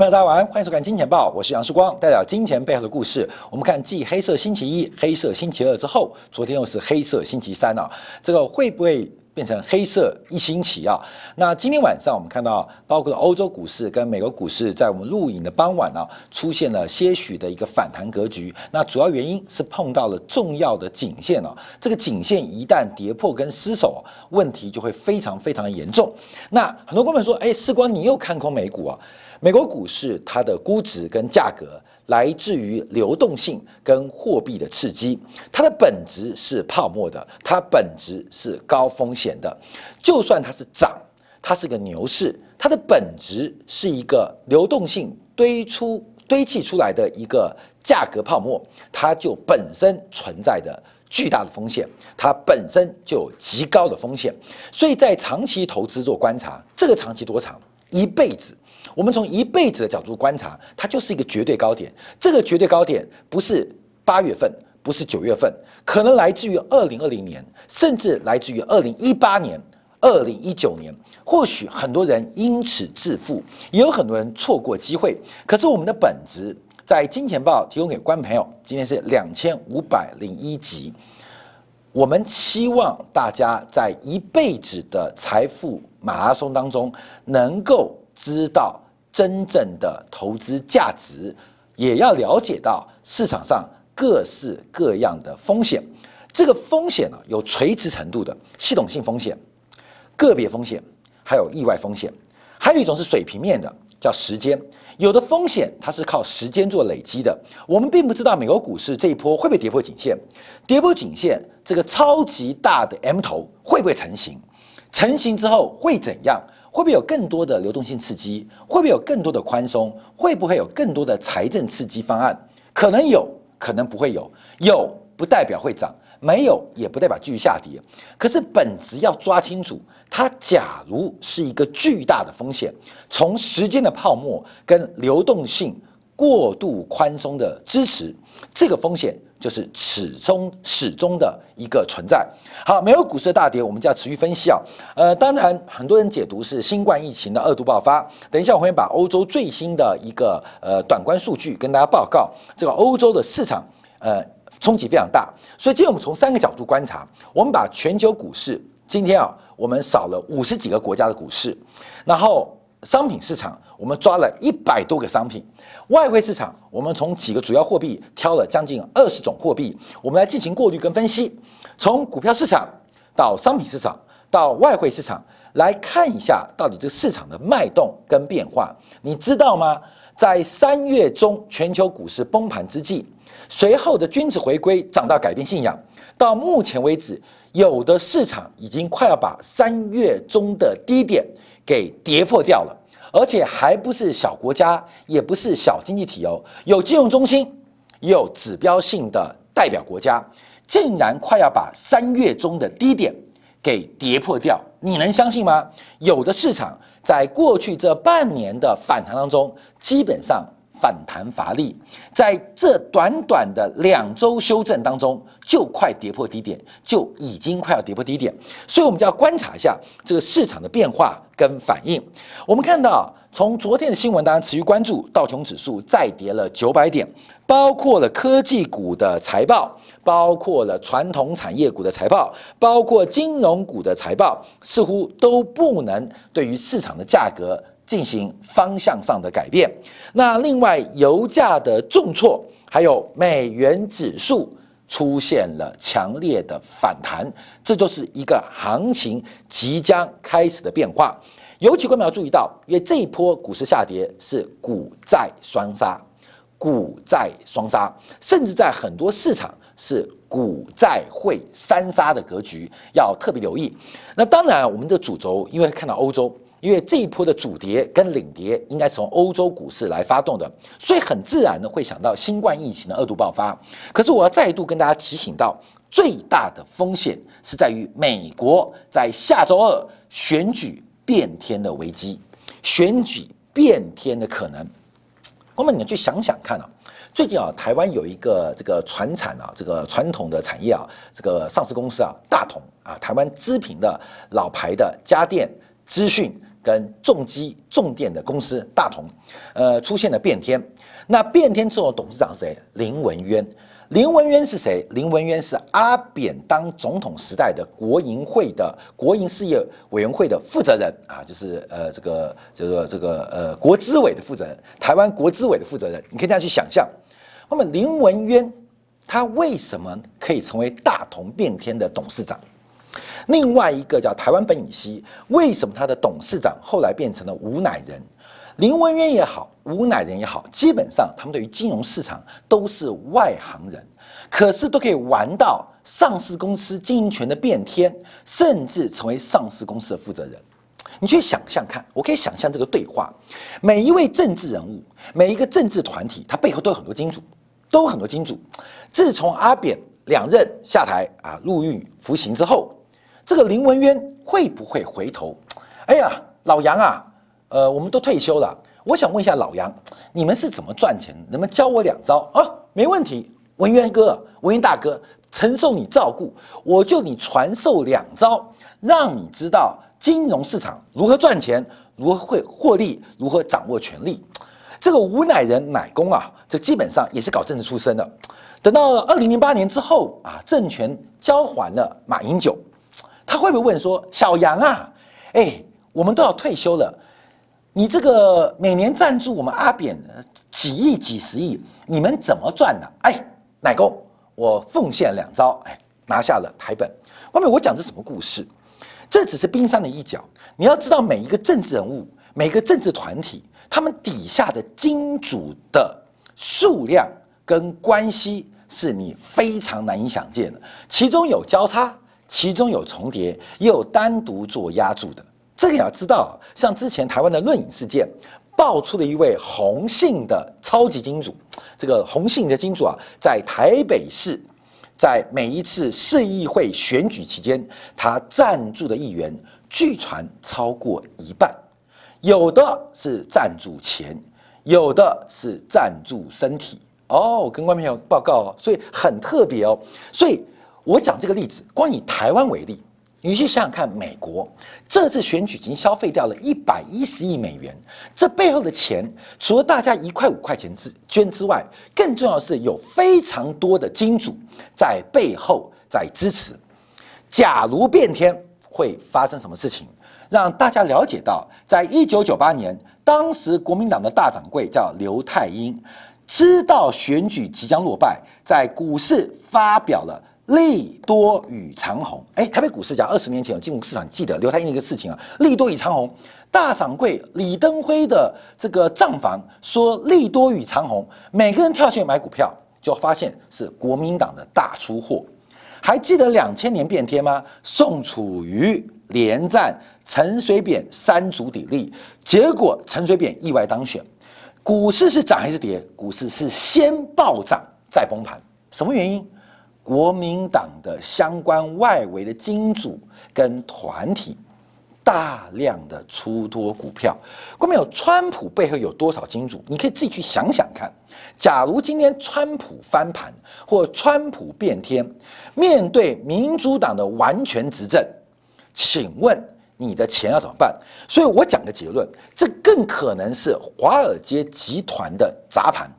朋友，大家晚安，欢迎收看《金钱报》，我是杨世光，代表金钱背后的故事。我们看继黑色星期一、黑色星期二之后，昨天又是黑色星期三啊，这个会不会？变成黑色一星期啊！那今天晚上我们看到，包括欧洲股市跟美国股市，在我们录影的傍晚啊，出现了些许的一个反弹格局。那主要原因是碰到了重要的颈线啊，这个颈线一旦跌破跟失守，问题就会非常非常严重。那很多观众说：“哎，世光，你又看空美股啊？美国股市它的估值跟价格。”来自于流动性跟货币的刺激，它的本质是泡沫的，它本质是高风险的。就算它是涨，它是个牛市，它的本质是一个流动性堆出堆砌出来的一个价格泡沫，它就本身存在的巨大的风险，它本身就有极高的风险。所以在长期投资做观察，这个长期多长？一辈子。我们从一辈子的角度观察，它就是一个绝对高点。这个绝对高点不是八月份，不是九月份，可能来自于二零二零年，甚至来自于二零一八年、二零一九年。或许很多人因此致富，也有很多人错过机会。可是我们的本质，在金钱报提供给观众朋友，今天是两千五百零一集。我们希望大家在一辈子的财富马拉松当中，能够。知道真正的投资价值，也要了解到市场上各式各样的风险。这个风险呢，有垂直程度的系统性风险、个别风险，还有意外风险。还有一种是水平面的，叫时间。有的风险它是靠时间做累积的。我们并不知道美国股市这一波会不会跌破颈线，跌破颈线这个超级大的 M 头会不会成型？成型之后会怎样？会不会有更多的流动性刺激？会不会有更多的宽松？会不会有更多的财政刺激方案？可能有，可能不会有。有不代表会涨，没有也不代表继续下跌。可是本质要抓清楚，它假如是一个巨大的风险，从时间的泡沫跟流动性过度宽松的支持，这个风险。就是始终始终的一个存在。好，没有股市的大跌，我们就要持续分析啊。呃，当然很多人解读是新冠疫情的二度爆发。等一下我会把欧洲最新的一个呃短观数据跟大家报告。这个欧洲的市场呃冲击非常大，所以今天我们从三个角度观察，我们把全球股市今天啊，我们少了五十几个国家的股市，然后。商品市场，我们抓了一百多个商品；外汇市场，我们从几个主要货币挑了将近二十种货币，我们来进行过滤跟分析。从股票市场到商品市场到外汇市场，来看一下到底这个市场的脉动跟变化。你知道吗？在三月中全球股市崩盘之际，随后的君子回归涨到改变信仰，到目前为止，有的市场已经快要把三月中的低点。给跌破掉了，而且还不是小国家，也不是小经济体哦，有金融中心，有指标性的代表国家，竟然快要把三月中的低点给跌破掉，你能相信吗？有的市场在过去这半年的反弹当中，基本上。反弹乏力，在这短短的两周修正当中，就快跌破低点，就已经快要跌破低点，所以我们就要观察一下这个市场的变化跟反应。我们看到，从昨天的新闻，大家持续关注道琼指数再跌了九百点，包括了科技股的财报，包括了传统产业股的财报，包括金融股的财报，似乎都不能对于市场的价格。进行方向上的改变。那另外，油价的重挫，还有美元指数出现了强烈的反弹，这就是一个行情即将开始的变化。尤其观众要注意到，因为这一波股市下跌是股债双杀，股债双杀，甚至在很多市场是股债汇三杀的格局，要特别留意。那当然，我们的主轴，因为看到欧洲。因为这一波的主跌跟领跌应该从欧洲股市来发动的，所以很自然的会想到新冠疫情的二度爆发。可是我要再度跟大家提醒到，最大的风险是在于美国在下周二选举变天的危机，选举变天的可能。那么你去想想看啊，最近啊，台湾有一个这个传产啊，这个传统的产业啊，这个上市公司啊，大同啊，台湾知名的老牌的家电资讯。跟重机重电的公司大同，呃，出现了变天。那变天之后，董事长是谁？林文渊。林文渊是谁？林文渊是阿扁当总统时代的国营会的国营事业委员会的负责人啊，就是呃这个这个这个呃国资委的负责人，台湾国资委的负责人。你可以这样去想象。那么林文渊他为什么可以成为大同变天的董事长？另外一个叫台湾本乙烯，为什么他的董事长后来变成了吴乃仁？林文渊也好，吴乃仁也好，基本上他们对于金融市场都是外行人，可是都可以玩到上市公司经营权的变天，甚至成为上市公司的负责人。你去想象看，我可以想象这个对话：每一位政治人物，每一个政治团体，它背后都有很多金主，都有很多金主。自从阿扁两任下台啊，入狱服刑之后。这个林文渊会不会回头？哎呀，老杨啊，呃，我们都退休了，我想问一下老杨，你们是怎么赚钱？能不能教我两招啊？没问题，文渊哥，文渊大哥，承受你照顾，我就你传授两招，让你知道金融市场如何赚钱，如何会获利，如何掌握权力。这个吴乃仁乃公啊，这基本上也是搞政治出身的。等到二零零八年之后啊，政权交还了马英九。他会不会问说：“小杨啊，哎，我们都要退休了，你这个每年赞助我们阿扁几亿、几十亿，你们怎么赚的？”哎，奶公，我奉献两招，哎，拿下了台本。外面我讲这什么故事？这只是冰山的一角。你要知道，每一个政治人物、每个政治团体，他们底下的金主的数量跟关系，是你非常难以想见的，其中有交叉。其中有重叠，也有单独做压注的。这个你要知道，像之前台湾的论影事件，爆出了一位洪姓的超级金主。这个洪姓的金主啊，在台北市，在每一次市议会选举期间，他赞助的议员，据传超过一半。有的是赞助钱，有的是赞助身体。哦，跟观众朋友报告哦，所以很特别哦，所以。我讲这个例子，光以台湾为例，你去想想看，美国这次选举已经消费掉了一百一十亿美元，这背后的钱，除了大家一块五块钱之捐之外，更重要的是有非常多的金主在背后在支持。假如变天会发生什么事情？让大家了解到，在一九九八年，当时国民党的大掌柜叫刘太英，知道选举即将落败，在股市发表了。利多与长虹，哎，台北股市讲二十年前有进入市场，记得刘太英一个事情啊。利多与长虹，大掌柜李登辉的这个账房说利多与长虹，每个人跳进去买股票，就发现是国民党的大出货。还记得两千年变天吗？宋楚瑜连战陈水扁三足鼎立，结果陈水扁意外当选，股市是涨还是跌？股市是先暴涨再崩盘，什么原因？国民党的相关外围的金主跟团体大量的出脱股票，关没有？川普背后有多少金主？你可以自己去想想看。假如今天川普翻盘或川普变天，面对民主党的完全执政，请问你的钱要怎么办？所以我讲个结论，这更可能是华尔街集团的砸盘。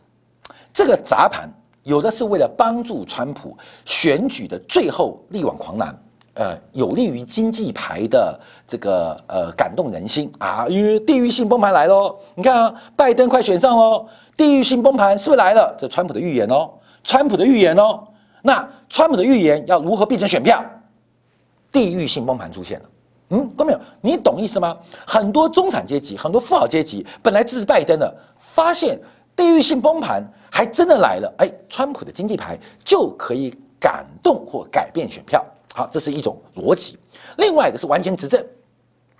这个砸盘。有的是为了帮助川普选举的最后力挽狂澜，呃，有利于经济牌的这个呃感动人心啊，因为地域性崩盘来喽。你看啊，拜登快选上喽，地域性崩盘是不是来了？这川普的预言哦，川普的预言哦。那川普的预言要如何变成选票？地域性崩盘出现了，嗯，懂没有？你懂意思吗？很多中产阶级、很多富豪阶级本来支持拜登的，发现地域性崩盘。还真的来了，哎，川普的经济牌就可以感动或改变选票。好，这是一种逻辑。另外一个是完全执政，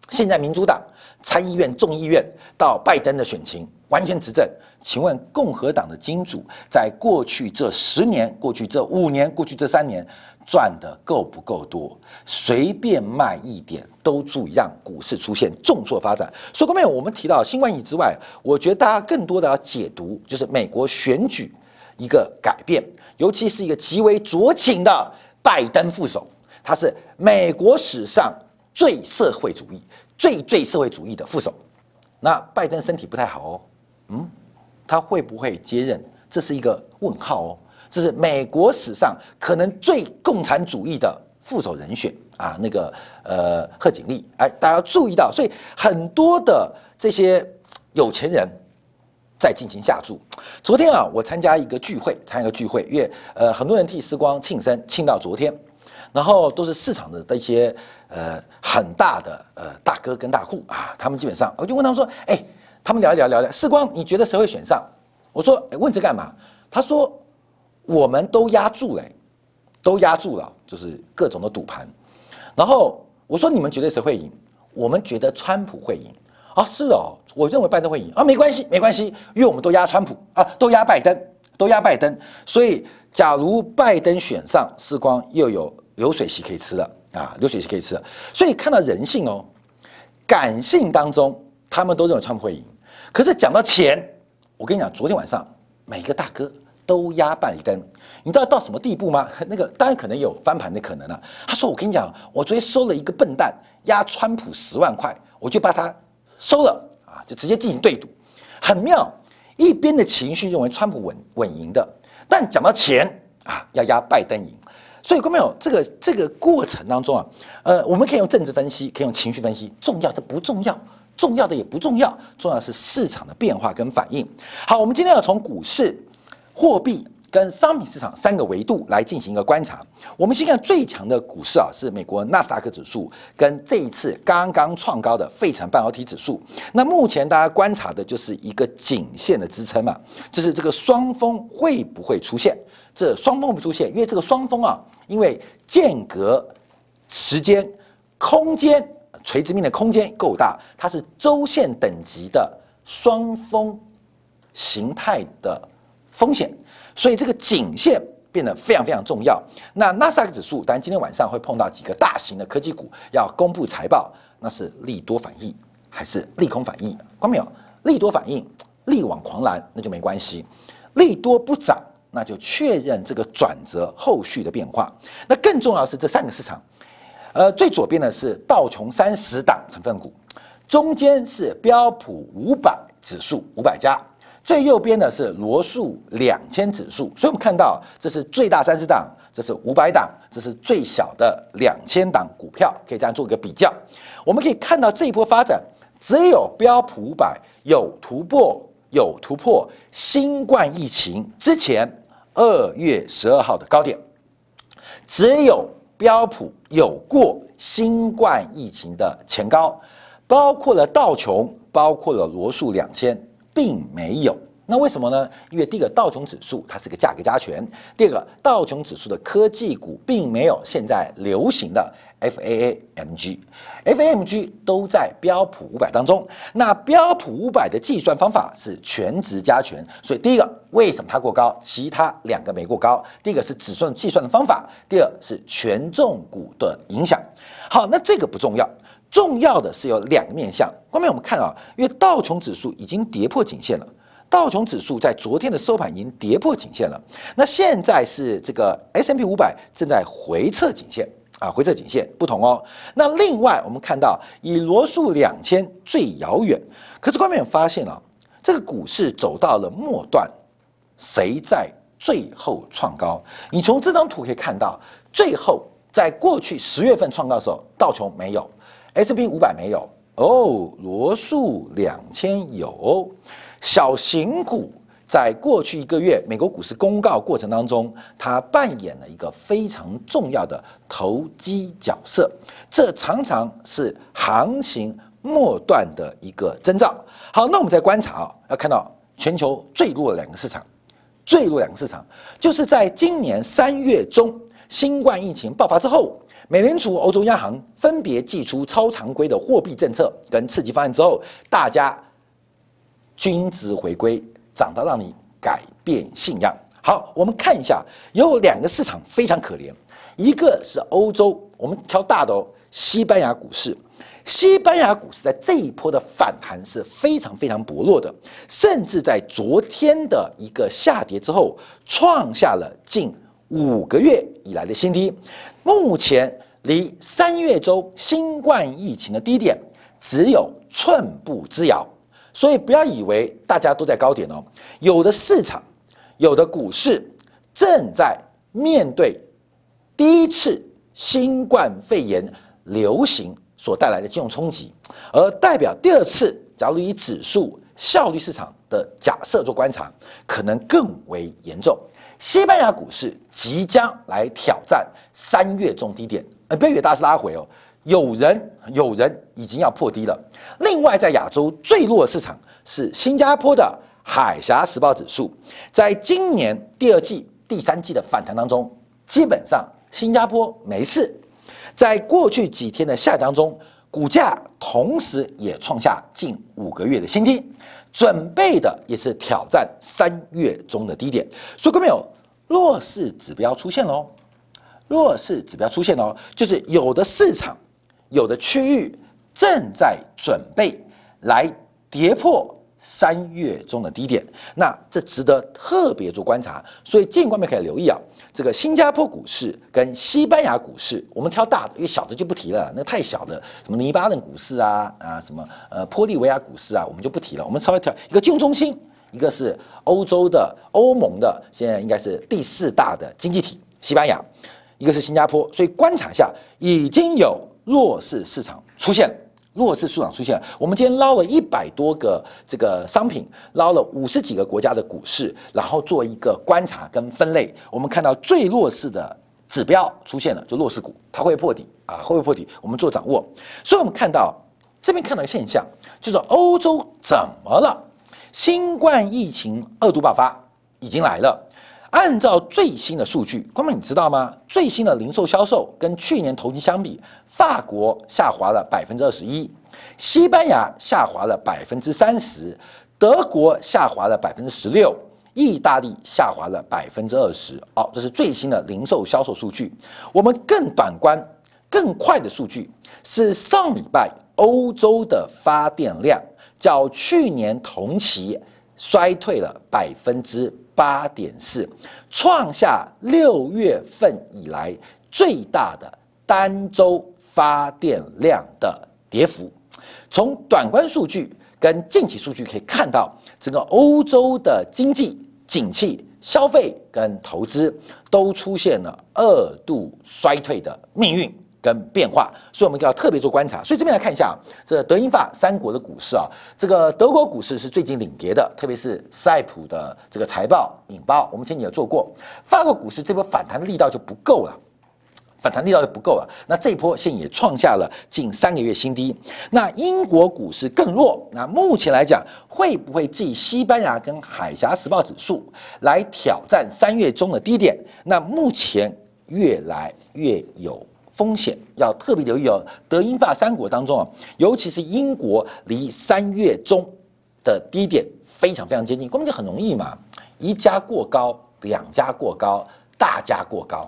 现在民主党参议院、众议院到拜登的选情完全执政。请问共和党的金主在过去这十年、过去这五年、过去这三年？赚的够不够多？随便卖一点都足以让股市出现重挫发展。所以后面我们提到新冠疫情之外，我觉得大家更多的要解读就是美国选举一个改变，尤其是一个极为酌情的拜登副手，他是美国史上最社会主义、最最社会主义的副手。那拜登身体不太好哦，嗯，他会不会接任？这是一个问号哦。这是美国史上可能最共产主义的副手人选啊，那个呃贺锦丽，哎，大家注意到，所以很多的这些有钱人在进行下注。昨天啊，我参加一个聚会，参加一个聚会，因为呃很多人替时光庆生，庆到昨天，然后都是市场的的一些呃很大的呃大哥跟大户啊，他们基本上我就问他们说，哎，他们聊一聊聊聊，时光你觉得谁会选上？我说问这干嘛？他说。我们都压住了，都压住了，就是各种的赌盘。然后我说：“你们觉得谁会赢？”我们觉得川普会赢啊！是哦，我认为拜登会赢啊！没关系，没关系，因为我们都压川普啊，都压拜登，都压拜登。所以，假如拜登选上，时光又有流水席可以吃了啊，流水席可以吃了。所以看到人性哦，感性当中，他们都认为川普会赢。可是讲到钱，我跟你讲，昨天晚上每一个大哥。都压拜登，你知道到什么地步吗？那个当然可能有翻盘的可能了。他说：“我跟你讲，我昨天收了一个笨蛋压川普十万块，我就把他收了啊，就直接进行对赌，很妙。一边的情绪认为川普稳稳赢的，但讲到钱啊，要压拜登赢。所以，各位朋友，这个这个过程当中啊，呃，我们可以用政治分析，可以用情绪分析，重要的不重要，重要的也不重要，重要的是市场的变化跟反应。好，我们今天要从股市。货币跟商品市场三个维度来进行一个观察。我们先看最强的股市啊，是美国纳斯达克指数跟这一次刚刚创高的费城半导体指数。那目前大家观察的就是一个颈线的支撑嘛，就是这个双峰会不会出现？这双峰不出现，因为这个双峰啊，因为间隔时间、空间垂直面的空间够大，它是周线等级的双峰形态的。风险，所以这个颈线变得非常非常重要。那纳斯达克指数，当然今天晚上会碰到几个大型的科技股要公布财报，那是利多反应还是利空反应？关没有？利多反应，力挽狂澜，那就没关系；利多不涨，那就确认这个转折后续的变化。那更重要是这三个市场，呃，最左边的是道琼三十档成分股，中间是标普五百指数五百家。最右边的是罗素两千指数，所以我们看到这是最大三十档，这是五百档，这是最小的两千档股票，可以这样做一个比较。我们可以看到这一波发展，只有标普五百有突破，有突破新冠疫情之前二月十二号的高点，只有标普有过新冠疫情的前高，包括了道琼，包括了罗素两千。并没有，那为什么呢？因为第一个道琼指数它是个价格加权，第二个道琼指数的科技股并没有现在流行的 FAAMG，FAMG 都在标普五百当中。那标普五百的计算方法是全值加权，所以第一个为什么它过高，其他两个没过高？第一个是指数计算的方法，第二是权重股的影响。好，那这个不重要。重要的是有两面向。后面我们看啊，因为道琼指数已经跌破颈线了，道琼指数在昨天的收盘已经跌破颈线了。那现在是这个 S M P 五百正在回撤颈线啊，回撤颈线不同哦。那另外我们看到以罗素两千最遥远，可是后面发现啊，这个股市走到了末段，谁在最后创高？你从这张图可以看到，最后在过去十月份创高的时候，道琼没有。S P 五百没有哦，罗素两千有。小型股在过去一个月美国股市公告过程当中，它扮演了一个非常重要的投机角色，这常常是行情末段的一个征兆。好，那我们再观察啊，要看到全球最弱的两个市场，最弱两个市场就是在今年三月中新冠疫情爆发之后。美联储、欧洲央行分别祭出超常规的货币政策跟刺激方案之后，大家均值回归，涨到让你改变信仰。好，我们看一下，有两个市场非常可怜，一个是欧洲，我们挑大的哦，西班牙股市。西班牙股市在这一波的反弹是非常非常薄弱的，甚至在昨天的一个下跌之后，创下了近。五个月以来的新低，目前离三月中新冠疫情的低点只有寸步之遥。所以不要以为大家都在高点哦，有的市场，有的股市正在面对第一次新冠肺炎流行所带来的金融冲击，而代表第二次，假如以指数效率市场的假设做观察，可能更为严重。西班牙股市即将来挑战三月中低点，呃，不要以为大是拉回哦。有人有人已经要破低了。另外，在亚洲最弱市场是新加坡的海峡时报指数，在今年第二季、第三季的反弹当中，基本上新加坡没事。在过去几天的下跌当中，股价同时也创下近五个月的新低，准备的也是挑战三月中的低点。所以，各位有弱势指标出现喽，弱势指标出现喽，就是有的市场。有的区域正在准备来跌破三月中的低点，那这值得特别做观察。所以，建议观众可以留意啊，这个新加坡股市跟西班牙股市，我们挑大的，因为小的就不提了，那太小的，什么黎巴嫩股市啊啊，什么呃玻利维亚股市啊，我们就不提了。我们稍微挑一个金融中心，一个是欧洲的欧盟的，现在应该是第四大的经济体西班牙，一个是新加坡，所以观察下已经有。弱势市场出现，弱势市场出现。我们今天捞了一百多个这个商品，捞了五十几个国家的股市，然后做一个观察跟分类。我们看到最弱势的指标出现了，就弱势股，它会破底啊，会不会破底？我们做掌握。所以我们看到这边看到一个现象，就是欧洲怎么了？新冠疫情二度爆发已经来了。按照最新的数据，光明你知道吗？最新的零售销售跟去年同期相比，法国下滑了百分之二十一，西班牙下滑了百分之三十，德国下滑了百分之十六，意大利下滑了百分之二十。哦，这是最新的零售销售数据。我们更短观、更快的数据是上礼拜欧洲的发电量较去年同期衰退了百分之。八点四，创下六月份以来最大的单周发电量的跌幅。从短观数据跟近期数据可以看到，整个欧洲的经济景气、消费跟投资都出现了二度衰退的命运。跟变化，所以我们就要特别做观察。所以这边来看一下，这德英法三国的股市啊，这个德国股市是最近领跌的，特别是赛普的这个财报引爆，我们前几有做过。法国股市这波反弹的力道就不够了，反弹力道就不够了。那这一波现也创下了近三个月新低。那英国股市更弱。那目前来讲，会不会继西班牙跟海峡时报指数来挑战三月中的低点？那目前越来越有。风险要特别留意哦。德英法三国当中啊，尤其是英国离三月中的低点非常非常接近，根本就很容易嘛。一家过高，两家过高，大家过高；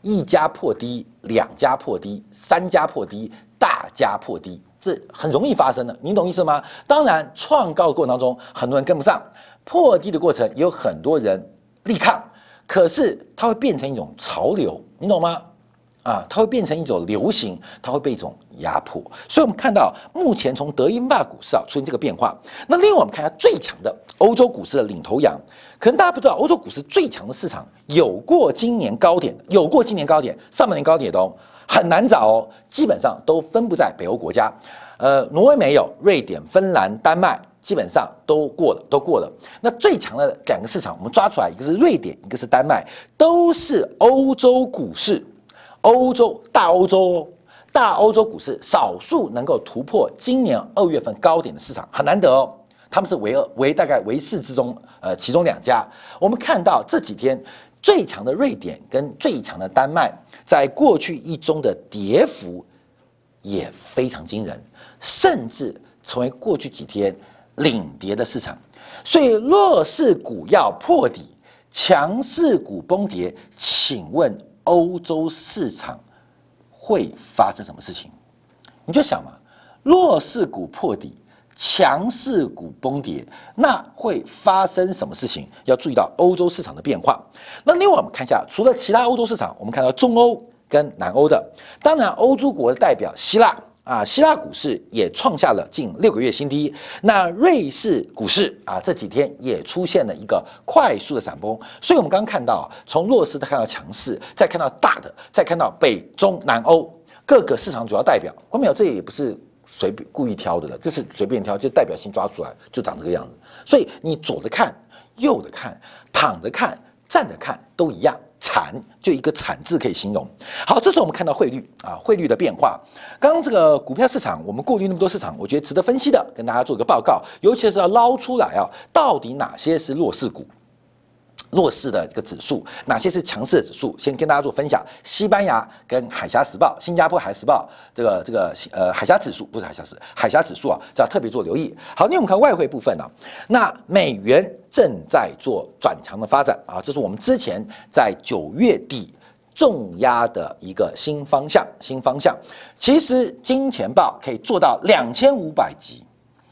一家破低，两家破低，三家破低，大家破低，这很容易发生的。你懂意思吗？当然，创高的过程当中，很多人跟不上；破低的过程，也有很多人力抗。可是它会变成一种潮流，你懂吗？啊，它会变成一种流行，它会被一种压迫，所以我们看到目前从德英法股市啊出现这个变化。那另外我们看一下最强的欧洲股市的领头羊，可能大家不知道，欧洲股市最强的市场有过今年高点，有过今年高点，上半年高点都很难找哦，基本上都分布在北欧国家，呃，挪威没有，瑞典、芬兰、丹麦基本上都过了，都过了。那最强的两个市场，我们抓出来，一个是瑞典，一个是丹麦，都是欧洲股市。欧洲大欧洲大欧洲股市少数能够突破今年二月份高点的市场很难得哦，他们是唯二唯大概唯四之中，呃，其中两家。我们看到这几天最强的瑞典跟最强的丹麦，在过去一中的跌幅也非常惊人，甚至成为过去几天领跌的市场。所以弱势股要破底，强势股崩跌，请问？欧洲市场会发生什么事情？你就想嘛，弱势股破底，强势股崩跌，那会发生什么事情？要注意到欧洲市场的变化。那另外我们看一下，除了其他欧洲市场，我们看到中欧跟南欧的，当然欧洲国的代表希腊啊，希腊股市也创下了近六个月新低。那瑞士股市啊，这几天也出现了一个快速的闪崩。所以，我们刚刚看到，从弱势看到强势，再看到大的，再看到北中南欧各个市场主要代表。关淼，这也不是随便故意挑的了，就是随便挑，就代表性抓出来，就长这个样子。所以，你左的看，右的看，躺着看，站着看，都一样。惨，就一个惨字可以形容。好，这时候我们看到汇率啊，汇率的变化。刚刚这个股票市场，我们过滤那么多市场，我觉得值得分析的，跟大家做一个报告，尤其是要捞出来啊，到底哪些是弱势股。弱势的这个指数，哪些是强势的指数？先跟大家做分享。西班牙跟海峡时报、新加坡海时报这个这个呃海峡指数不是海峡指海峡指数啊，这要特别做留意。好，那我们看外汇部分呢，那美元正在做转强的发展啊，这是我们之前在九月底重压的一个新方向。新方向，其实金钱豹可以做到两千五百集，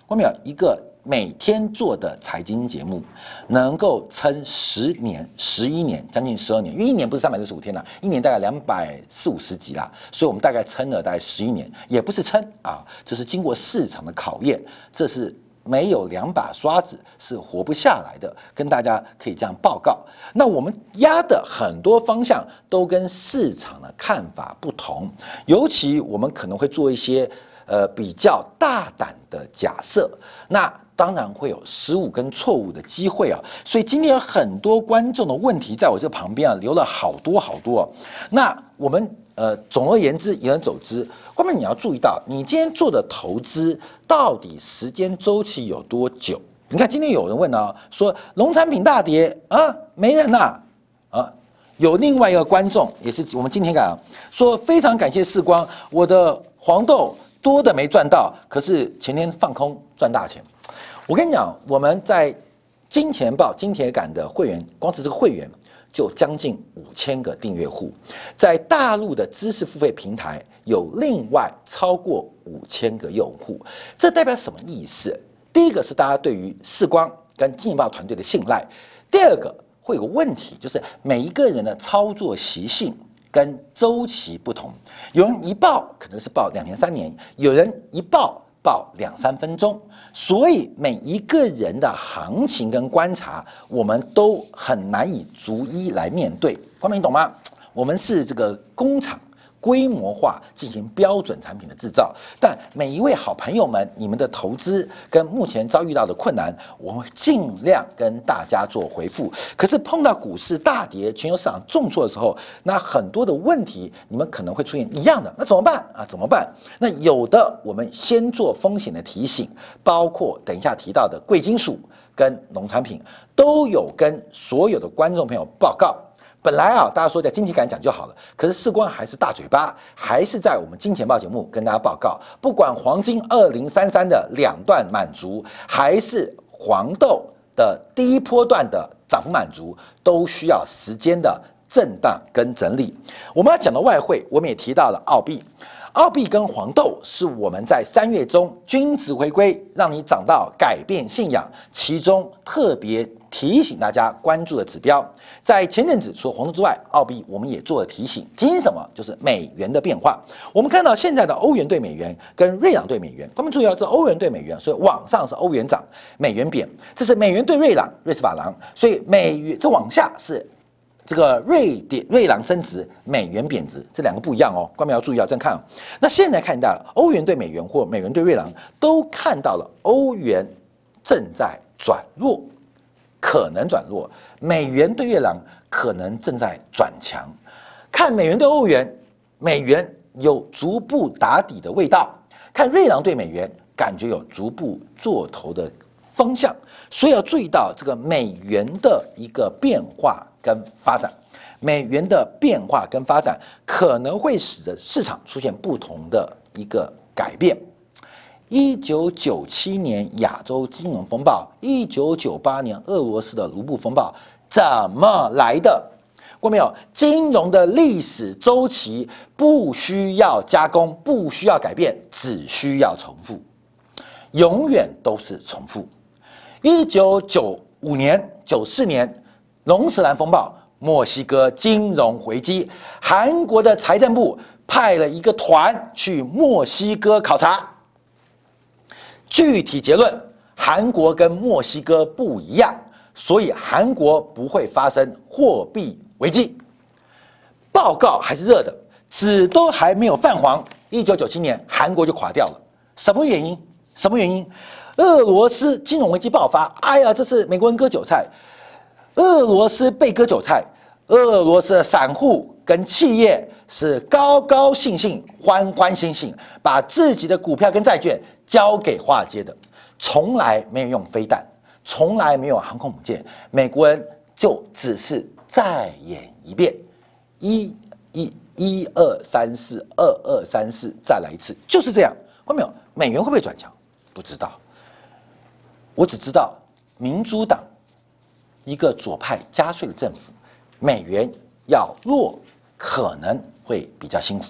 后面有一个。每天做的财经节目，能够撑十年、十一年，将近十二年，因为一年不是三百六十五天呐，一年大概两百四五十集啦，所以我们大概撑了大概十一年，也不是撑啊，这是经过市场的考验，这是没有两把刷子是活不下来的，跟大家可以这样报告。那我们压的很多方向都跟市场的看法不同，尤其我们可能会做一些呃比较大胆的假设，那。当然会有失误跟错误的机会啊，所以今天有很多观众的问题在我这旁边啊留了好多好多。那我们呃总而言之言而总之，关键你要注意到，你今天做的投资到底时间周期有多久？你看今天有人问呢，说农产品大跌啊，没人呐啊。有另外一个观众也是我们今天讲说非常感谢世光，我的黄豆多的没赚到，可是前天放空赚大钱。我跟你讲，我们在金钱豹、金铁杆的会员，光是这个会员就将近五千个订阅户，在大陆的知识付费平台有另外超过五千个用户，这代表什么意思？第一个是大家对于视光跟金钱豹团队的信赖，第二个会有个问题，就是每一个人的操作习性跟周期不同，有人一报可能是报两年三年，有人一报。报两三分钟，所以每一个人的行情跟观察，我们都很难以逐一来面对。光明，你懂吗？我们是这个工厂。规模化进行标准产品的制造，但每一位好朋友们，你们的投资跟目前遭遇到的困难，我会尽量跟大家做回复。可是碰到股市大跌、全球市场重挫的时候，那很多的问题你们可能会出现一样的，那怎么办啊？怎么办？那有的我们先做风险的提醒，包括等一下提到的贵金属跟农产品，都有跟所有的观众朋友报告。本来啊，大家说在经济感讲就好了，可是事关还是大嘴巴，还是在我们金钱报节目跟大家报告，不管黄金二零三三的两段满足，还是黄豆的第一波段的涨幅满足，都需要时间的震荡跟整理。我们要讲的外汇，我们也提到了澳币。澳币跟黄豆是我们在三月中均值回归，让你涨到改变信仰，其中特别提醒大家关注的指标。在前阵子除了黄豆之外，澳币我们也做了提醒，提醒什么？就是美元的变化。我们看到现在的欧元对美元跟瑞郎对美元，我们注意到是欧元对美元，所以往上是欧元涨，美元贬；这是美元对瑞郎，瑞士法郎，所以美元这往下是。这个瑞典瑞郎升值，美元贬值，这两个不一样哦。观众要注意啊，这样看。那现在看到欧元对美元或美元对瑞郎，都看到了欧元正在转弱，可能转弱；美元对瑞郎可能正在转强。看美元对欧元，美元有逐步打底的味道；看瑞郎对美元，感觉有逐步做头的方向。所以要注意到这个美元的一个变化。跟发展，美元的变化跟发展可能会使得市场出现不同的一个改变。一九九七年亚洲金融风暴，一九九八年俄罗斯的卢布风暴，怎么来的？过没有？金融的历史周期不需要加工，不需要改变，只需要重复，永远都是重复。一九九五年、九四年。龙石兰风暴墨西哥金融危机，韩国的财政部派了一个团去墨西哥考察。具体结论，韩国跟墨西哥不一样，所以韩国不会发生货币危机。报告还是热的，纸都还没有泛黄，一九九七年韩国就垮掉了。什么原因？什么原因？俄罗斯金融危机爆发，哎呀，这是美国人割韭菜，俄罗斯被割韭菜，俄罗斯的散户跟企业是高高兴兴、欢欢欣欣，把自己的股票跟债券交给华尔街的，从来没有用飞弹，从来没有航空母舰，美国人就只是再演一遍，一、一、一二三四，二二三四，再来一次，就是这样。看到没有？美元会不会转强？不知道。我只知道，民主党一个左派加税的政府，美元要弱可能会比较辛苦，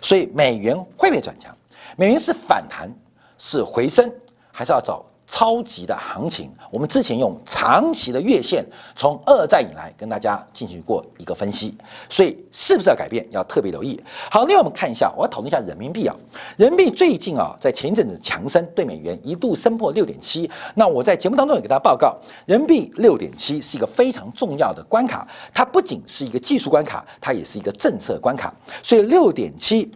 所以美元会不会转强？美元是反弹，是回升，还是要走？超级的行情，我们之前用长期的月线，从二战以来跟大家进行过一个分析，所以是不是要改变，要特别留意。好，另外我们看一下，我要讨论一下人民币啊，人民币最近啊，在前一阵子强升，对美元一度升破六点七。那我在节目当中也给大家报告，人民币六点七是一个非常重要的关卡，它不仅是一个技术关卡，它也是一个政策关卡。所以六点七，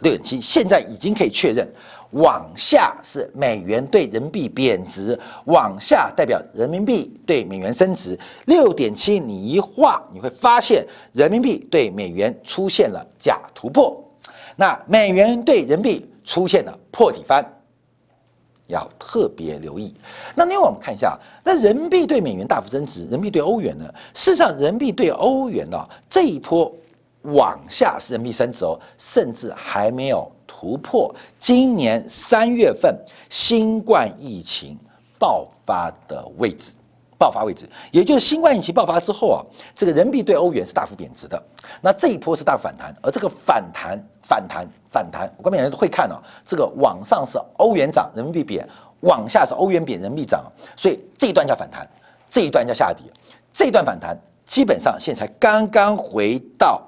六点七现在已经可以确认。往下是美元对人民币贬值，往下代表人民币对美元升值。六点七，你一画，你会发现人民币对美元出现了假突破，那美元对人民币出现了破底翻，要特别留意。那另外我们看一下，那人民币对美元大幅增值，人民币对欧元呢？事实上，人民币对欧元呢这一波往下是人民币升值哦，甚至还没有。突破今年三月份新冠疫情爆发的位置，爆发位置，也就是新冠疫情爆发之后啊，这个人民币对欧元是大幅贬值的。那这一波是大反弹，而这个反弹、反弹、反弹，我们人都会看啊，这个往上是欧元涨，人民币贬；往下是欧元贬，人民币涨。所以这一段叫反弹，这一段叫下跌。这一段反弹基本上现在才刚刚回到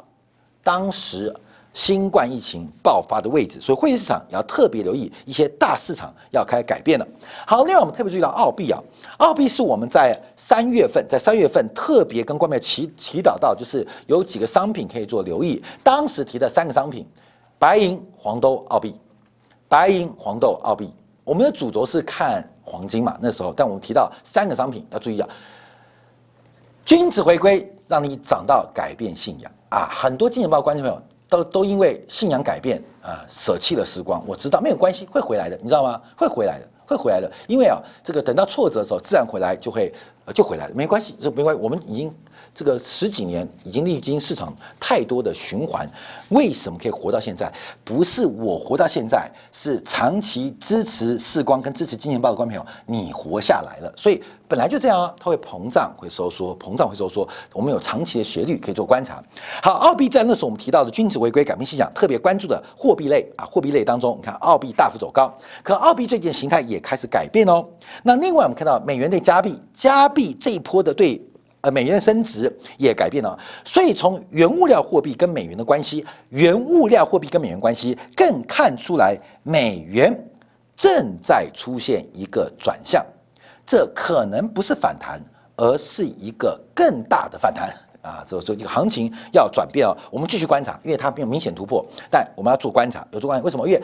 当时。新冠疫情爆发的位置，所以汇市场也要特别留意一些大市场要开始改变了。好，另外我们特别注意到澳币啊，澳币是我们在三月份，在三月份特别跟官媒祈祈祷到，就是有几个商品可以做留意。当时提的三个商品：白银、黄豆、澳币。白银、黄豆、澳币。我们的主轴是看黄金嘛，那时候，但我们提到三个商品要注意啊。君子回归，让你涨到改变信仰啊！很多金钱豹观众朋友。都都因为信仰改变啊，舍弃了时光。我知道没有关系，会回来的，你知道吗？会回来的，会回来的。因为啊，这个等到挫折的时候，自然回来就会呃就回来了，没关系，这没关系。我们已经。这个十几年已经历经市场太多的循环，为什么可以活到现在？不是我活到现在，是长期支持世光跟支持金钱豹的观众朋友，你活下来了。所以本来就这样啊，它会膨胀，会收缩，膨胀会收缩。我们有长期的斜率可以做观察。好，澳币在那时候我们提到的君子违规改变现象，特别关注的货币类啊，货币类当中，你看澳币大幅走高，可澳币最近形态也开始改变哦。那另外我们看到美元对加币，加币这一波的对。呃，美元升值也改变了，所以从原物料货币跟美元的关系，原物料货币跟美元关系更看出来，美元正在出现一个转向，这可能不是反弹，而是一个更大的反弹啊！这所以这个行情要转变哦，我们继续观察，因为它没有明显突破，但我们要做观察，有做观察，为什么？因为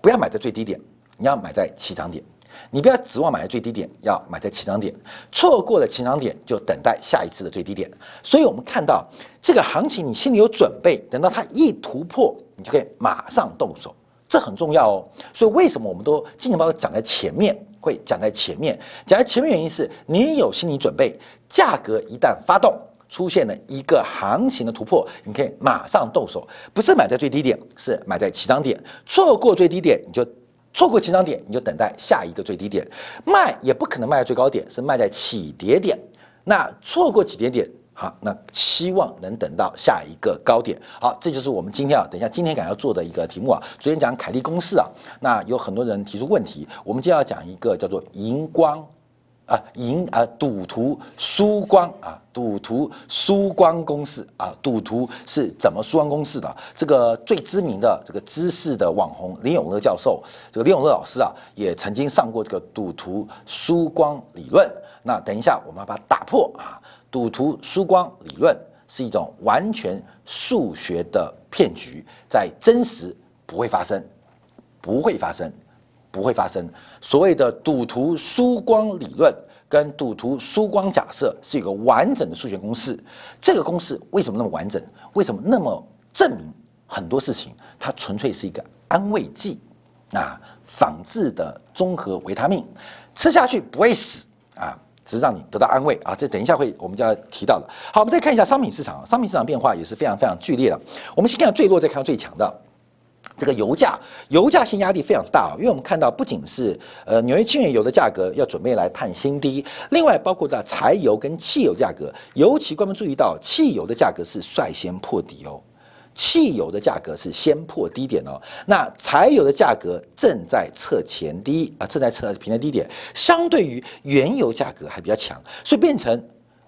不要买在最低点，你要买在起涨点。你不要指望买在最低点，要买在起涨点，错过了起涨点就等待下一次的最低点。所以，我们看到这个行情，你心里有准备，等到它一突破，你就可以马上动手，这很重要哦。所以，为什么我们都金钱豹讲在前面，会讲在前面，讲在前面原因是你有心理准备，价格一旦发动，出现了一个行情的突破，你可以马上动手，不是买在最低点，是买在起涨点，错过最低点你就。错过起涨点，你就等待下一个最低点，卖也不可能卖在最高点，是卖在起跌点。那错过起跌点，好，那期望能等到下一个高点。好，这就是我们今天啊，等一下今天想要做的一个题目啊。昨天讲凯利公式啊，那有很多人提出问题，我们今天要讲一个叫做荧光。啊，银啊，赌徒输光啊，赌徒输光公式啊，赌徒是怎么输光公式的？这个最知名的这个知识的网红林永乐教授，这个林永乐老师啊，也曾经上过这个赌徒输光理论。那等一下我们要把它打破啊，赌徒输光理论是一种完全数学的骗局，在真实不会发生，不会发生。不会发生。所谓的赌徒输光理论跟赌徒输光假设是一个完整的数学公式。这个公式为什么那么完整？为什么那么证明很多事情？它纯粹是一个安慰剂啊，仿制的综合维他命，吃下去不会死啊，只是让你得到安慰啊。这等一下会我们就要提到的。好，我们再看一下商品市场，商品市场变化也是非常非常剧烈的。我们先看最弱，再看最强的。这个油价，油价性压力非常大，因为我们看到不仅是呃纽约轻原油的价格要准备来探新低，另外包括在柴油跟汽油价格，尤其官们注意到汽油的价格是率先破底哦，汽油的价格是先破低点哦，那柴油的价格正在测前低啊，正在测平台低点，相对于原油价格还比较强，所以变成。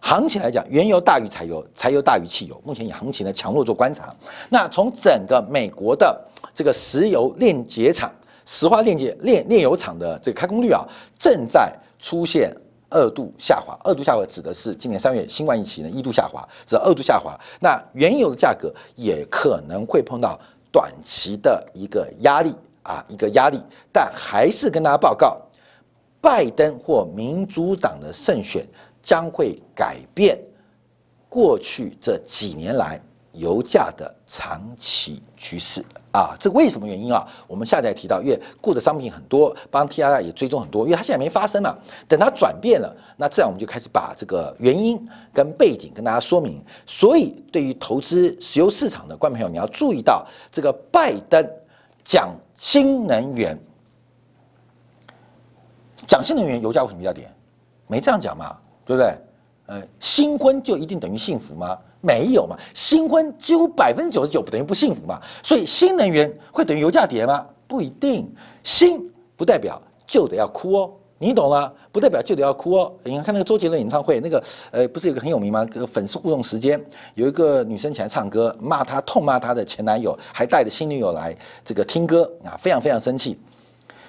行情来讲，原油大于柴油，柴油大于汽油。目前以行情的强弱做观察。那从整个美国的这个石油炼结厂、石化炼结炼炼油厂的这个开工率啊，正在出现二度下滑。二度下滑指的是今年三月新冠疫情的一度下滑，这二度下滑。那原油的价格也可能会碰到短期的一个压力啊，一个压力。但还是跟大家报告，拜登或民主党的胜选。将会改变过去这几年来油价的长期趋势啊！这为什么原因啊？我们下再提到，因为雇的商品很多，帮 T R 也追踪很多，因为它现在没发生嘛。等它转变了，那这样我们就开始把这个原因跟背景跟大家说明。所以，对于投资石油市场的观众朋友，你要注意到，这个拜登讲新能源，讲新能源，油价为什么要跌？没这样讲嘛？对不对？呃，新婚就一定等于幸福吗？没有嘛，新婚几乎百分之九十九不等于不幸福嘛。所以新能源会等于油价跌吗？不一定。新不代表就得要哭哦，你懂吗？不代表就得要哭哦。你看那个周杰伦演唱会，那个呃，不是有个很有名吗？这个粉丝互动时间，有一个女生起来唱歌，骂她痛骂她的前男友，还带着新女友来这个听歌啊，非常非常生气。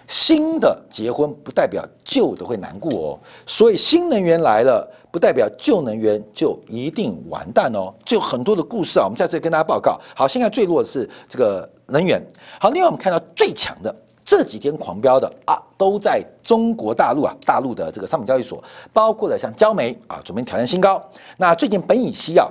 新的结婚不代表旧的会难过哦，所以新能源来了不代表旧能源就一定完蛋哦，就很多的故事啊，我们在这跟大家报告。好，现在最弱的是这个能源。好，另外我们看到最强的这几天狂飙的啊，都在中国大陆啊，大陆的这个商品交易所，包括了像焦煤啊，准备挑战新高。那最近苯乙烯啊，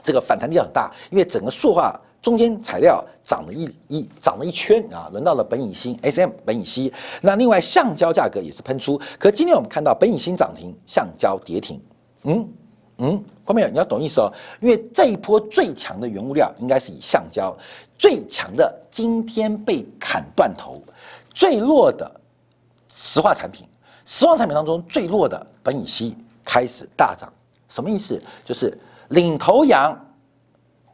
这个反弹力很大，因为整个塑化。中间材料涨了一一涨了一圈啊，轮到了苯乙烯 S M 苯乙烯。那另外橡胶价格也是喷出，可今天我们看到苯乙烯涨停，橡胶跌停。嗯嗯，朋友你要懂意思哦，因为这一波最强的原物料应该是以橡胶，最强的今天被砍断头，最弱的石化产品，石化产品当中最弱的苯乙烯开始大涨，什么意思？就是领头羊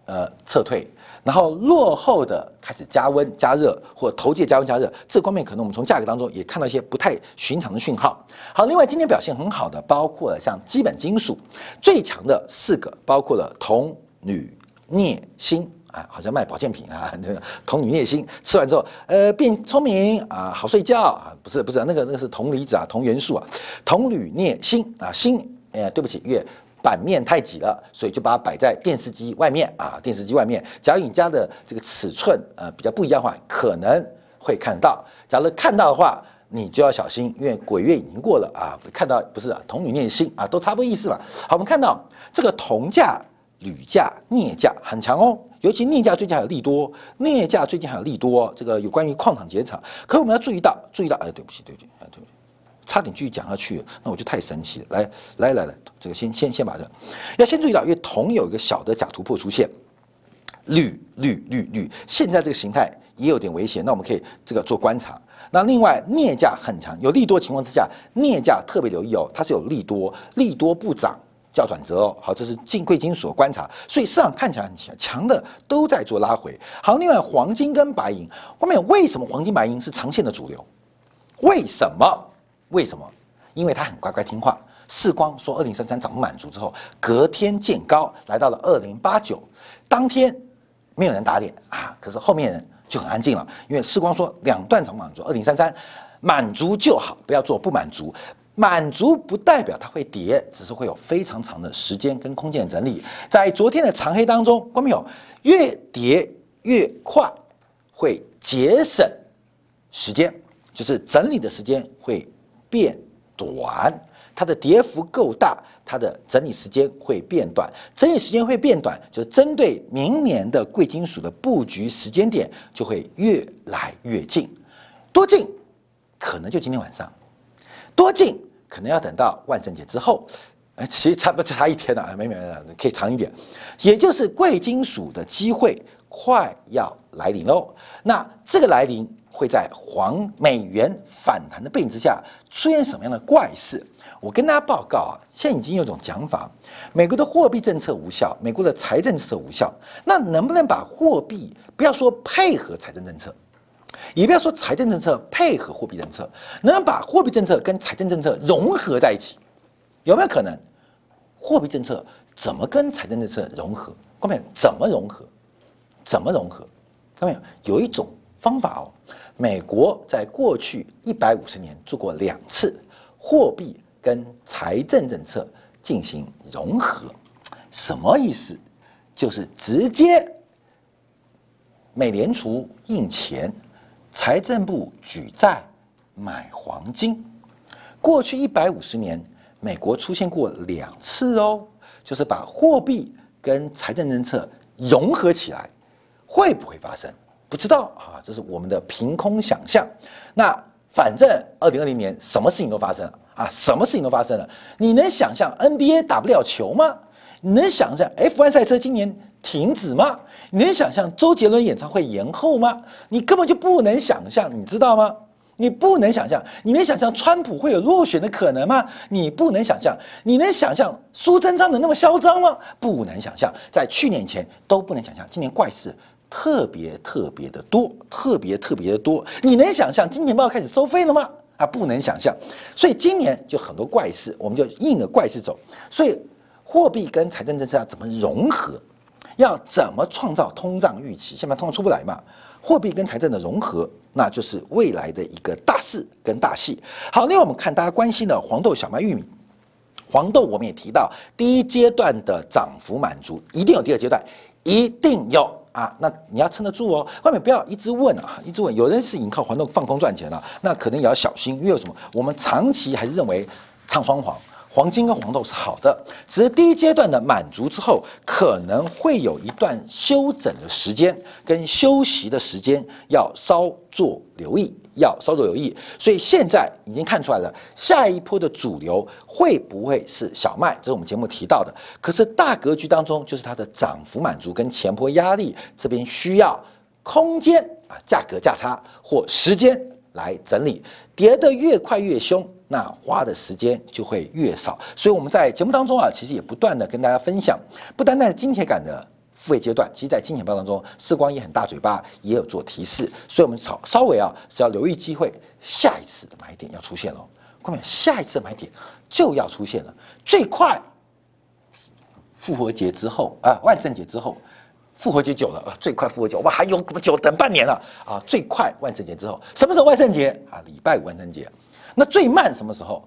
呃撤退。然后落后的开始加温加热，或头借加温加热，这方面可能我们从价格当中也看到一些不太寻常的讯号。好，另外今天表现很好的，包括了像基本金属最强的四个，包括了铜、铝、镍、锌啊，好像卖保健品啊，这个铜、铝、镍、锌吃完之后，呃，变聪明啊，好睡觉啊，不是不是，那个那个是铜离子啊，铜元素啊，铜、铝、镍、锌啊，锌，呃，对不起，月。版面太挤了，所以就把它摆在电视机外面啊。电视机外面，假如你家的这个尺寸呃比较不一样的话，可能会看到。假如看到的话，你就要小心，因为鬼月已经过了啊。看到不是铜铝镍锌啊，都差不多意思嘛。好，我们看到这个铜价、铝价、镍价很强哦，尤其镍价最近还有利多，镍价最近还有利多。这个有关于矿场减产，可我们要注意到，注意到，哎，对不起，对不起，哎，对不起。差点继续讲下去，那我就太神奇了。来来来来，这个先先先把这要先注意到，因为铜有一个小的假突破出现，绿绿绿绿，现在这个形态也有点危险。那我们可以这个做观察。那另外镍价很强，有利多情况之下，镍价特别留意哦，它是有利多，利多不涨叫转折哦。好，这是金贵金属观察，所以市场看起来很强，强的都在做拉回。好，另外黄金跟白银，后面为什么黄金白银是长线的主流？为什么？为什么？因为它很乖乖听话。世光说二零三三涨不满足之后，隔天见高来到了二零八九，当天没有人打脸啊，可是后面人就很安静了，因为世光说两段涨满足，二零三三满足就好，不要做不满足。满足不代表它会跌，只是会有非常长的时间跟空间整理。在昨天的长黑当中，观众朋友，越跌越快，会节省时间，就是整理的时间会变短。它的跌幅够大，它的整理时间会变短。整理时间会变短，就针对明年的贵金属的布局时间点就会越来越近。多近？可能就今天晚上。多近？可能要等到万圣节之后，哎，其实差不差一天了啊？没没没，可以长一点。也就是贵金属的机会快要来临喽。那这个来临会在黄美元反弹的背景之下出现什么样的怪事？我跟大家报告啊，现在已经有种讲法，美国的货币政策无效，美国的财政政策无效。那能不能把货币不要说配合财政政策？也不要说财政政策配合货币政策，能把货币政策跟财政政策融合在一起，有没有可能？货币政策怎么跟财政政策融合？各位怎么融合？怎么融合？各位有一种方法哦，美国在过去一百五十年做过两次货币跟财政政策进行融合，什么意思？就是直接美联储印钱。财政部举债买黄金，过去一百五十年，美国出现过两次哦，就是把货币跟财政政策融合起来，会不会发生？不知道啊，这是我们的凭空想象。那反正二零二零年什么事情都发生了啊，什么事情都发生了。你能想象 NBA 打不了球吗？你能想象 F1 赛车今年？停止吗？你能想象周杰伦演唱会延后吗？你根本就不能想象，你知道吗？你不能想象，你能想象川普会有落选的可能吗？你不能想象，你能想象苏贞昌能那么嚣张吗？不能想象，在去年前都不能想象，今年怪事特别特别的多，特别特别的多。你能想象金钱豹开始收费了吗？啊，不能想象。所以今年就很多怪事，我们就硬着怪事走。所以货币跟财政政策要怎么融合？要怎么创造通胀预期？现在通胀出不来嘛？货币跟财政的融合，那就是未来的一个大事跟大戏。好，另外我们看大家关心的黄豆、小麦、玉米。黄豆我们也提到，第一阶段的涨幅满足，一定有第二阶段，一定有啊。那你要撑得住哦，外面不要一直问啊，一直问。有人是已经靠黄豆放空赚钱了，那可能也要小心，因为什么？我们长期还是认为唱双簧。黄金跟黄豆是好的，只是第一阶段的满足之后，可能会有一段休整的时间跟休息的时间，要稍作留意，要稍作留意。所以现在已经看出来了，下一波的主流会不会是小麦？这是我们节目提到的。可是大格局当中，就是它的涨幅满足跟前波压力这边需要空间啊，价格价差或时间来整理，跌得越快越凶。那花的时间就会越少，所以我们在节目当中啊，其实也不断的跟大家分享，不单单是金钱感的付费阶段，其实在金钱报当中，时光也很大嘴巴，也有做提示，所以我们稍稍微啊是要留意机会，下一次的买点要出现了，各位，下一次买点就要出现了，最快复活节之后啊，万圣节之后，复活节久了啊，最快复活节，我们还有久，等半年了啊，最快万圣节之后，什么时候万圣节？啊？礼拜五万圣节。那最慢什么时候？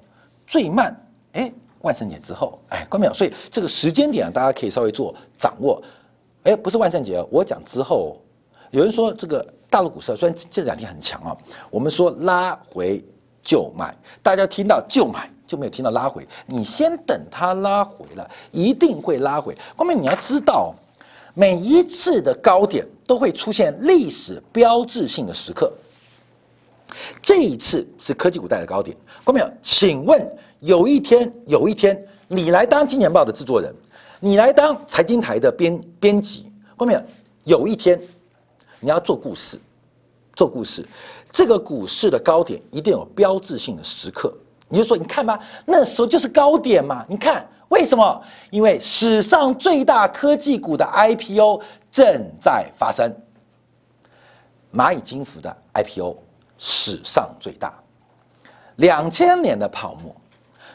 最慢，哎，万圣节之后，哎，关没有？所以这个时间点啊，大家可以稍微做掌握。哎，不是万圣节，我讲之后。有人说这个大陆股市虽然这两天很强啊，我们说拉回就买，大家听到就买就没有听到拉回。你先等它拉回了，一定会拉回。后面你要知道，每一次的高点都会出现历史标志性的时刻。这一次是科技股带的高点，后面，请问有一天，有一天你来当金钱报的制作人，你来当财经台的编编辑，后面，有一天你要做故事，做故事，这个股市的高点一定有标志性的时刻，你就说，你看吧，那时候就是高点嘛，你看为什么？因为史上最大科技股的 IPO 正在发生，蚂蚁金服的 IPO。史上最大，两千年的泡沫，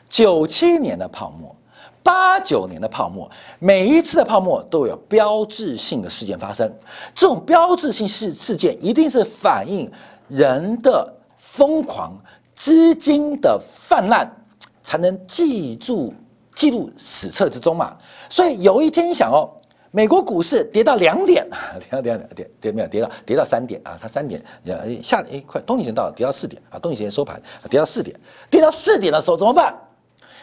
九七年的泡沫，八九年的泡沫，每一次的泡沫都有标志性的事件发生。这种标志性事事件一定是反映人的疯狂、资金的泛滥，才能记住记录史册之中嘛。所以有一天想哦。美国股市跌到两点，跌 到两点，跌跌没有跌到跌到三点啊，它三点呃下哎快冬季前到了，跌到四点啊，冬季前收盘跌到四点，跌到四点的时候怎么办？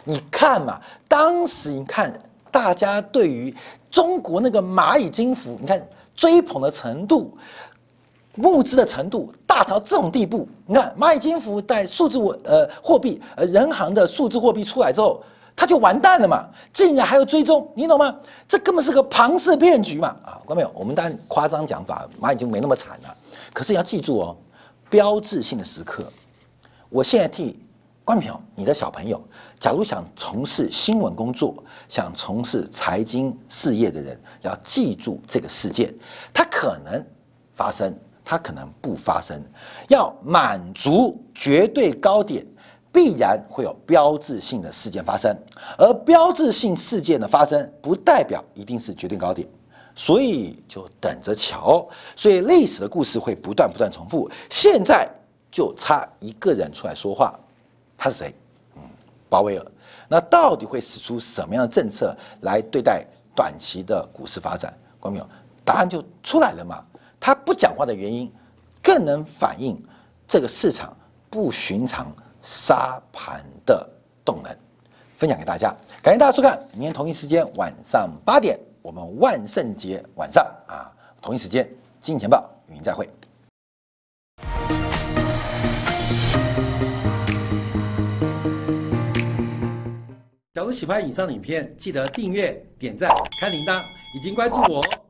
你看嘛，当时你看大家对于中国那个蚂蚁金服，你看追捧的程度、募资的程度，大到这种地步。你看蚂蚁金服在数字稳呃货币呃人行的数字货币出来之后。他就完蛋了嘛！竟然还要追踪，你懂吗？这根本是个庞氏骗局嘛！啊，关没有？我们当然夸张讲法，蚂蚁金没那么惨了。可是你要记住哦，标志性的时刻。我现在替关朋友，你的小朋友，假如想从事新闻工作，想从事财经事业的人，要记住这个事件，它可能发生，它可能不发生，要满足绝对高点。必然会有标志性的事件发生，而标志性事件的发生不代表一定是决定高点，所以就等着瞧。所以历史的故事会不断不断重复。现在就差一个人出来说话，他是谁？嗯，鲍威尔。那到底会使出什么样的政策来对待短期的股市发展？观众朋友，答案就出来了嘛。他不讲话的原因，更能反映这个市场不寻常。沙盘的动能，分享给大家，感谢大家收看。明天同一时间晚上八点，我们万圣节晚上啊，同一时间《金钱报》与您再会。假如喜欢以上的影片，记得订阅、点赞、开铃铛，已经关注我哦。